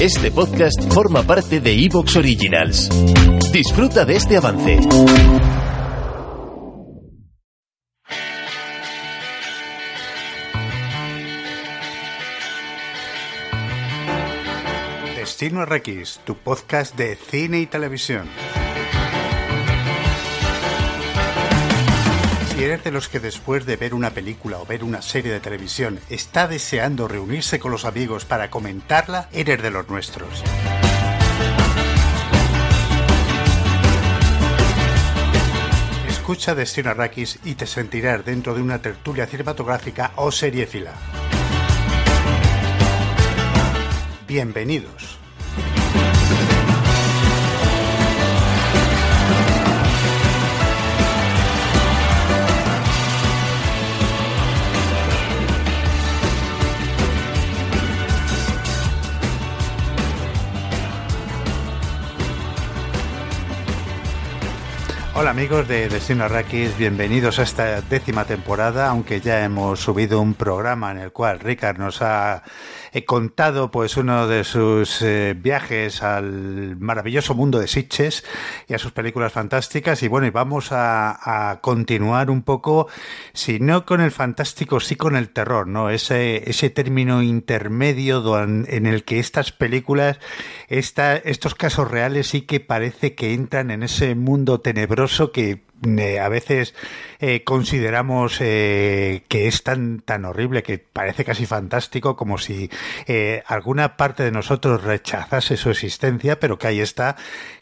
Este podcast forma parte de Evox Originals. Disfruta de este avance. Destino RX, tu podcast de cine y televisión. Si eres de los que después de ver una película o ver una serie de televisión está deseando reunirse con los amigos para comentarla, eres de los nuestros. Escucha Destino Arrakis y te sentirás dentro de una tertulia cinematográfica o seriefila. Bienvenidos. Amigos de Destino Arrakis, bienvenidos a esta décima temporada, aunque ya hemos subido un programa en el cual Ricard nos ha eh, contado pues uno de sus eh, viajes al maravilloso mundo de Sitches y a sus películas fantásticas y bueno, y vamos a, a, continuar un poco, si no con el fantástico, sí con el terror, ¿no? Ese, ese término intermedio en el que estas películas, esta, estos casos reales sí que parece que entran en ese mundo tenebroso que eh, a veces eh, consideramos eh, que es tan, tan horrible, que parece casi fantástico, como si alguna parte de nosotros rechazase su existencia, pero que ahí está,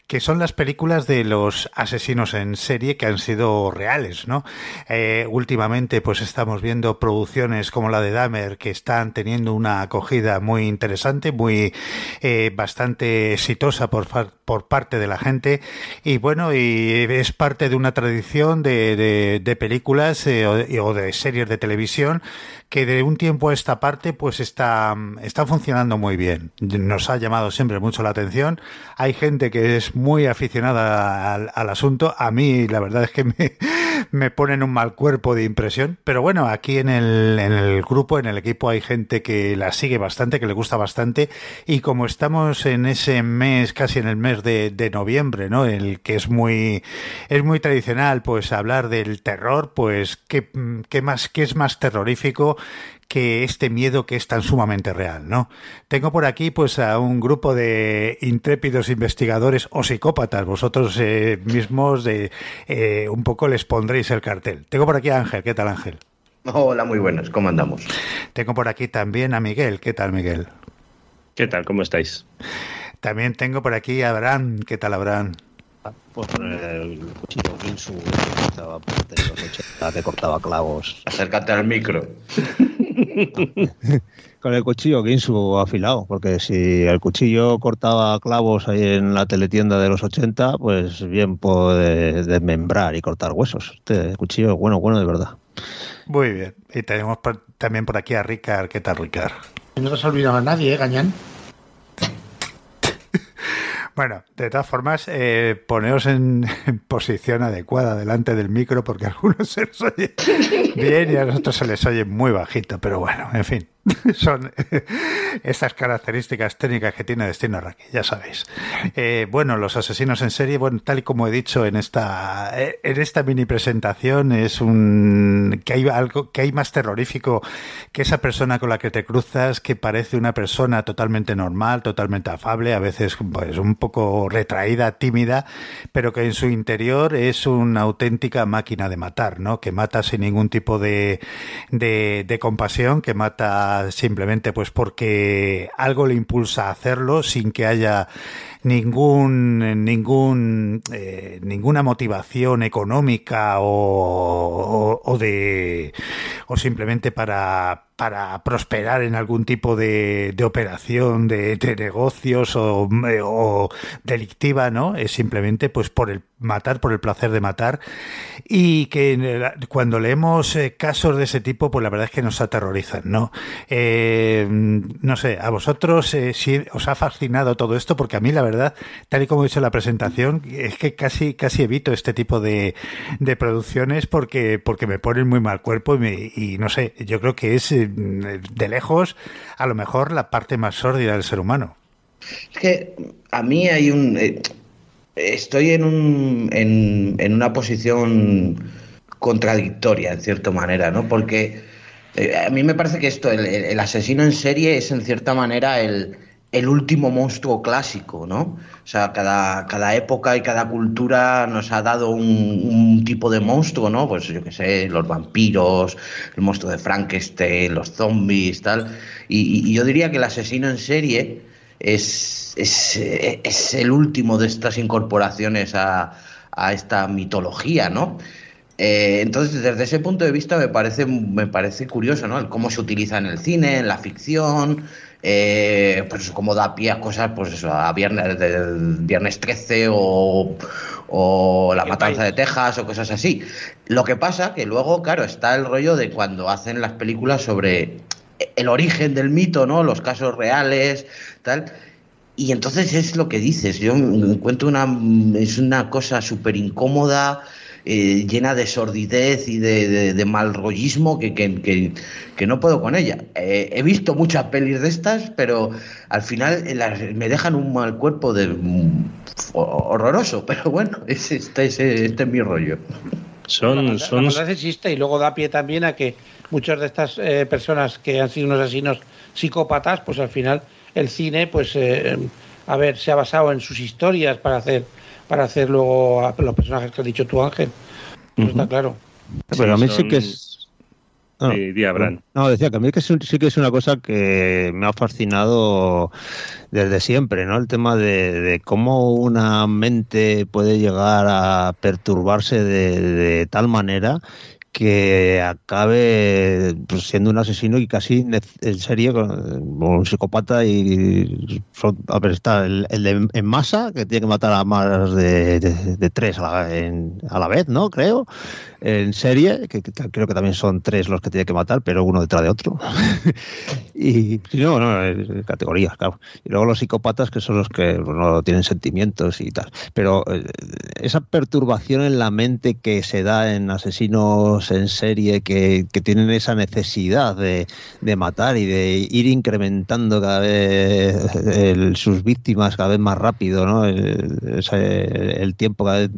que son las películas de los asesinos en serie que han sido reales, ¿no? Eh, últimamente, pues estamos viendo producciones como la de Dahmer que están teniendo una acogida muy interesante, muy eh, bastante exitosa por, por parte de la gente y bueno, y es parte de una tradición de, de, películas eh, o, o de series de televisión que de un tiempo a esta parte pues está, está funcionando muy bien. Nos ha llamado siempre mucho la atención. Hay gente que es muy aficionada al, al asunto. A mí la verdad es que me, me ponen un mal cuerpo de impresión. Pero bueno, aquí en el, en el grupo, en el equipo hay gente que la sigue bastante, que le gusta bastante. Y como estamos en ese mes, casi en el mes de, de noviembre, ¿no? El que es muy, es muy tradicional, pues hablar del terror, pues qué, qué más, qué es más terrorífico que este miedo que es tan sumamente real, ¿no? Tengo por aquí pues a un grupo de intrépidos investigadores o psicópatas, vosotros eh, mismos de eh, un poco les pondréis el cartel. Tengo por aquí a Ángel, ¿qué tal Ángel? Hola, muy buenas, ¿cómo andamos? Tengo por aquí también a Miguel, ¿qué tal Miguel? ¿Qué tal? ¿Cómo estáis? También tengo por aquí a Abraham, ¿qué tal Abraham? Pues con el cuchillo Ginsu que estaba de los 80, que cortaba clavos. Acércate al micro. con el cuchillo Ginsu afilado, porque si el cuchillo cortaba clavos ahí en la teletienda de los 80, pues bien puede desmembrar y cortar huesos. Este cuchillo es bueno, bueno de verdad. Muy bien. Y tenemos por, también por aquí a Ricard. ¿Qué tal, Ricard? No has olvidado a nadie, ¿eh, Gañán? Bueno, de todas formas, eh, poneos en, en, posición adecuada delante del micro porque a algunos se les oye bien y a nosotros se les oye muy bajito, pero bueno, en fin. Son estas características técnicas que tiene Destino Arrakis, ya sabéis. Eh, bueno, los asesinos en serie, bueno, tal y como he dicho en esta en esta mini presentación, es un que hay algo que hay más terrorífico que esa persona con la que te cruzas que parece una persona totalmente normal, totalmente afable, a veces pues un poco retraída, tímida, pero que en su interior es una auténtica máquina de matar, ¿no? Que mata sin ningún tipo de, de compasión, que mata simplemente pues porque algo le impulsa a hacerlo sin que haya ningún ningún eh, ninguna motivación económica o, o, de o simplemente para para prosperar en algún tipo de, operación de, negocios o, o, delictiva, ¿no? Es simplemente pues por el matar por el placer de matar. Y que cuando leemos eh, casos de ese tipo pues la verdad es que nos aterrorizan no eh, no sé a vosotros eh, si os ha fascinado todo esto porque a mí la verdad tal y como he dicho en la presentación es que casi casi evito este tipo de, de producciones porque porque me ponen muy mal cuerpo y, y no sé yo creo que es de lejos a lo mejor la parte más sórdida del ser humano es que a mí hay un estoy en, un, en, una posición contradictoria, en cierta manera, ¿no? Porque eh, a mí me parece que esto, el, asesino en serie es en cierta manera el, último monstruo clásico, ¿no? O sea, cada, cada época y cada cultura nos ha dado un, tipo de monstruo, ¿no? Pues yo qué sé, los vampiros, el monstruo de Frankenstein, los zombies, tal. y yo diría que el asesino en serie es, es, el último de estas incorporaciones a, esta mitología, ¿no? Eh, entonces, desde ese punto de vista me parece, me parece curioso, ¿no? El cómo se utiliza en el cine, en la ficción, eh, pues cómo da pie a cosas, pues eso, a viernes, viernes 13 o, o La Matanza de Texas o cosas así. Lo que pasa que luego, claro, está el rollo de cuando hacen las películas sobre el origen del mito, ¿no? Los casos reales, tal. Y entonces es lo que dices. Yo encuentro una es una cosa súper incómoda, eh, llena de sordidez y de, de, mal rollismo que, que, que, no puedo con ella. Eh, he visto muchas pelis de estas, pero al final me dejan un mal cuerpo de horroroso. Pero bueno, este, este es mi rollo. Son, son... existe y luego da pie también a que muchas de estas eh, personas que han sido unos asesinos psicópatas, pues al final el cine, pues, eh, a ver, se ha basado en sus historias para hacer, para hacer luego a los personajes que has dicho tú, Ángel. Está claro. Pero a mí sí que es no, no, decía que a mí que sí que es una cosa que me ha fascinado desde siempre, ¿no? El tema de, cómo una mente puede llegar a perturbarse de tal manera que acabe pues, siendo un asesino y casi en serie un psicópata y a ver, está el, de en masa que tiene que matar a más de, tres a la, a la, vez, ¿no? Creo. En serie, que, creo que también son tres los que tiene que matar, pero uno detrás de otro. y no, no, categorías, claro. Y luego los psicópatas que son los que no tienen sentimientos y tal. Pero eh, esa perturbación en la mente que se da en asesinos en serie que, tienen esa necesidad de, matar y de ir incrementando cada vez sus víctimas cada vez más rápido, ¿no? El, tiempo, cada vez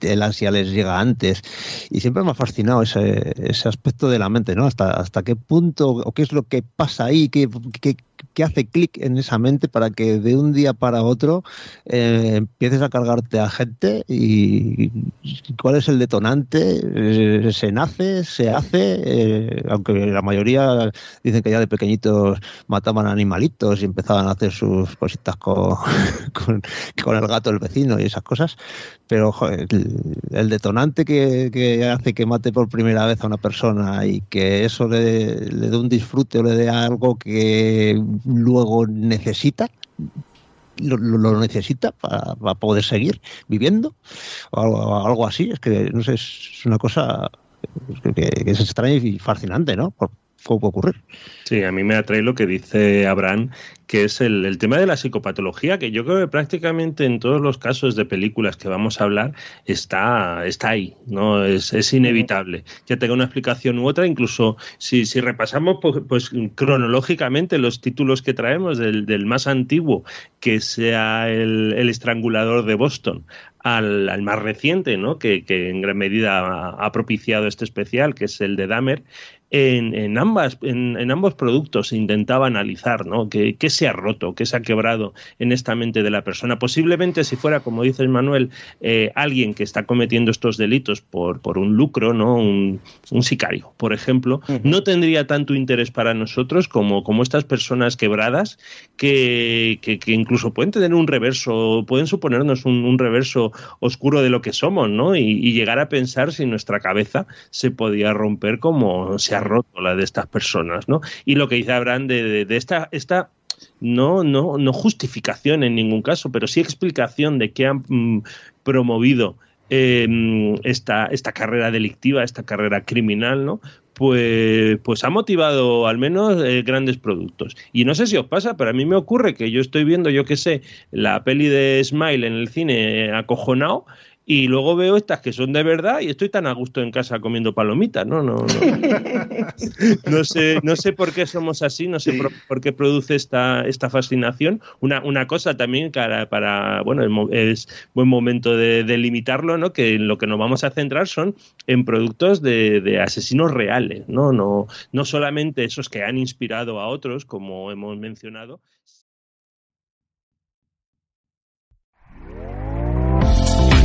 el ansia les llega antes. Y siempre me ha fascinado ese, ese aspecto de la mente, ¿no? Hasta, hasta qué punto o qué es lo que pasa ahí, qué, qué, qué hace clic en esa mente para que de un día para otro eh, empieces a cargarte a gente y cuál es el detonante, eh, se nace, se hace, eh, aunque la mayoría dicen que ya de pequeñitos mataban animalitos y empezaban a hacer sus cositas con, con, el gato del vecino y esas cosas, pero el, detonante que, hace que mate por primera vez a una persona y que eso le, le dé un disfrute o le dé algo que luego necesita lo, necesita para, poder seguir viviendo o algo, así. Es que, no sé, es una cosa que, es extraña y fascinante, ¿no? Por, puede ocurrir. Sí, a mí me atrae lo que dice Abraham, que es el, tema de la psicopatología, que yo creo que prácticamente en todos los casos de películas que vamos a hablar está, está ahí, ¿no? Es, es inevitable. Ya tenga una explicación u otra, incluso si, si repasamos pues, pues cronológicamente los títulos que traemos del, del más antiguo, que sea el, el estrangulador de Boston, al, al, más reciente, ¿no? Que, que, en gran medida ha, ha, propiciado este especial, que es el de Dahmer, en, en, ambas, en, en, ambos productos se intentaba analizar ¿no? ¿Qué, qué, se ha roto, qué se ha quebrado en esta mente de la persona. Posiblemente si fuera, como dice Manuel, eh, alguien que está cometiendo estos delitos por, por un lucro, ¿no? un, un sicario, por ejemplo, no tendría tanto interés para nosotros como, como estas personas quebradas que, que, que, incluso pueden tener un reverso, pueden suponernos un, un reverso oscuro de lo que somos ¿no? Y, llegar a pensar si nuestra cabeza se podía romper como se ha roto la de estas personas, ¿no? Y lo que dice Abraham de, esta, esta no, no, no justificación en ningún caso, pero sí explicación de que han mm, promovido em, esta, esta carrera delictiva, esta carrera criminal, ¿no? Pues, pues ha motivado al menos eh, grandes productos. Y no sé si os pasa, pero a mí me ocurre que yo estoy viendo, yo qué sé, la peli de Smile en el cine eh, acojonado y luego veo estas que son de verdad y estoy tan a gusto en casa comiendo palomitas, ¿no? No, no. no sé, no sé por qué somos así, no sé por, qué produce esta, esta fascinación. Una, una cosa también para, para bueno, es buen momento de, limitarlo, ¿no? Que lo que nos vamos a centrar son en productos de, de asesinos reales, ¿no? No, no solamente esos que han inspirado a otros, como hemos mencionado,